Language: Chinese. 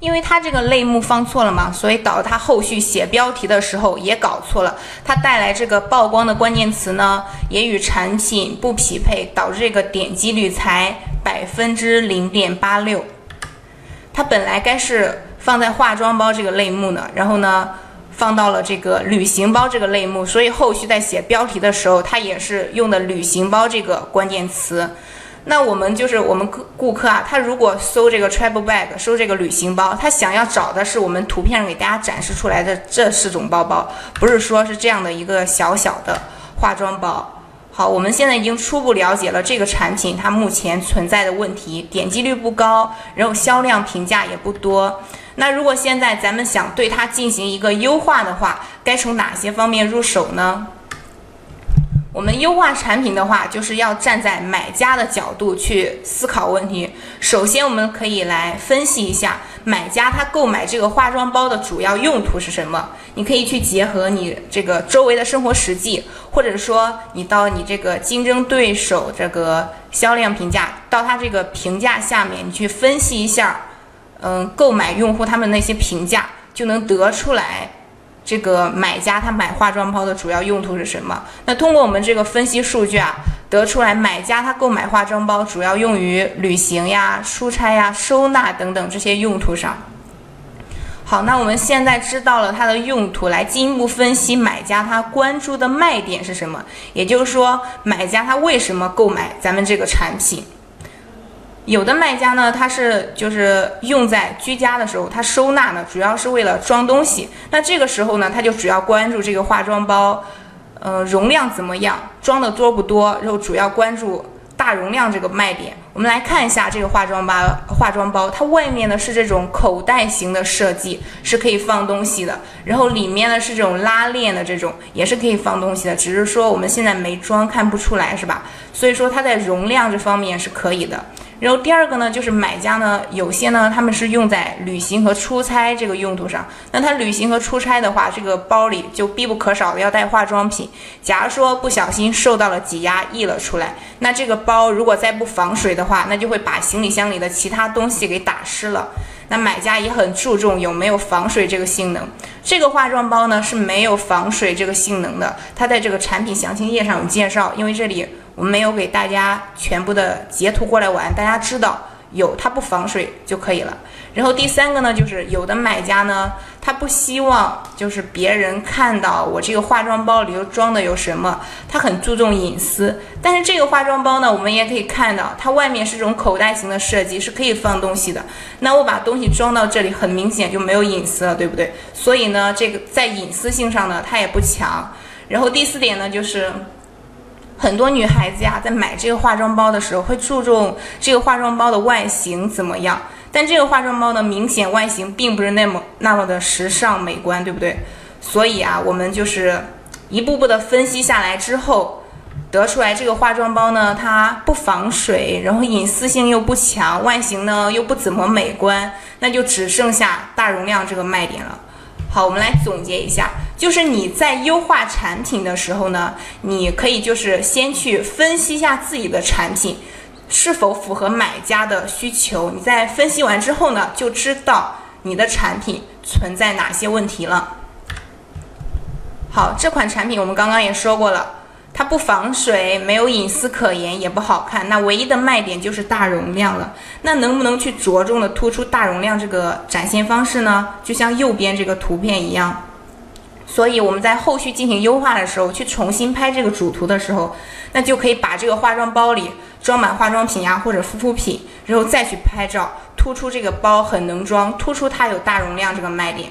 因为它这个类目放错了嘛，所以导致它后续写标题的时候也搞错了。它带来这个曝光的关键词呢，也与产品不匹配，导致这个点击率才百分之零点八六。它本来该是放在化妆包这个类目呢，然后呢放到了这个旅行包这个类目，所以后续在写标题的时候，它也是用的旅行包这个关键词。那我们就是我们顾顾客啊，他如果搜这个 travel bag，搜这个旅行包，他想要找的是我们图片上给大家展示出来的这四种包包，不是说是这样的一个小小的化妆包。好，我们现在已经初步了解了这个产品它目前存在的问题，点击率不高，然后销量评价也不多。那如果现在咱们想对它进行一个优化的话，该从哪些方面入手呢？我们优化产品的话，就是要站在买家的角度去思考问题。首先，我们可以来分析一下买家他购买这个化妆包的主要用途是什么。你可以去结合你这个周围的生活实际，或者说你到你这个竞争对手这个销量评价，到他这个评价下面，你去分析一下，嗯，购买用户他们那些评价，就能得出来。这个买家他买化妆包的主要用途是什么？那通过我们这个分析数据啊，得出来买家他购买化妆包主要用于旅行呀、出差呀、收纳等等这些用途上。好，那我们现在知道了它的用途，来进一步分析买家他关注的卖点是什么？也就是说，买家他为什么购买咱们这个产品？有的卖家呢，他是就是用在居家的时候，他收纳呢，主要是为了装东西。那这个时候呢，他就主要关注这个化妆包，呃，容量怎么样，装的多不多，然后主要关注大容量这个卖点。我们来看一下这个化妆包，化妆包它外面呢是这种口袋型的设计，是可以放东西的。然后里面呢是这种拉链的这种，也是可以放东西的，只是说我们现在没装，看不出来，是吧？所以说它在容量这方面是可以的。然后第二个呢，就是买家呢，有些呢，他们是用在旅行和出差这个用途上。那他旅行和出差的话，这个包里就必不可少的要带化妆品。假如说不小心受到了挤压溢了出来，那这个包如果再不防水的话，那就会把行李箱里的其他东西给打湿了。那买家也很注重有没有防水这个性能。这个化妆包呢是没有防水这个性能的，它在这个产品详情页上有介绍，因为这里。我们没有给大家全部的截图过来玩，大家知道有它不防水就可以了。然后第三个呢，就是有的买家呢，他不希望就是别人看到我这个化妆包里头装的有什么，他很注重隐私。但是这个化妆包呢，我们也可以看到，它外面是这种口袋型的设计，是可以放东西的。那我把东西装到这里，很明显就没有隐私了，对不对？所以呢，这个在隐私性上呢，它也不强。然后第四点呢，就是。很多女孩子呀，在买这个化妆包的时候，会注重这个化妆包的外形怎么样。但这个化妆包呢，明显外形并不是那么那么的时尚美观，对不对？所以啊，我们就是一步步的分析下来之后，得出来这个化妆包呢，它不防水，然后隐私性又不强，外形呢又不怎么美观，那就只剩下大容量这个卖点了。好，我们来总结一下。就是你在优化产品的时候呢，你可以就是先去分析一下自己的产品是否符合买家的需求。你在分析完之后呢，就知道你的产品存在哪些问题了。好，这款产品我们刚刚也说过了，它不防水，没有隐私可言，也不好看。那唯一的卖点就是大容量了。那能不能去着重的突出大容量这个展现方式呢？就像右边这个图片一样。所以我们在后续进行优化的时候，去重新拍这个主图的时候，那就可以把这个化妆包里装满化妆品呀，或者护肤品，然后再去拍照，突出这个包很能装，突出它有大容量这个卖点。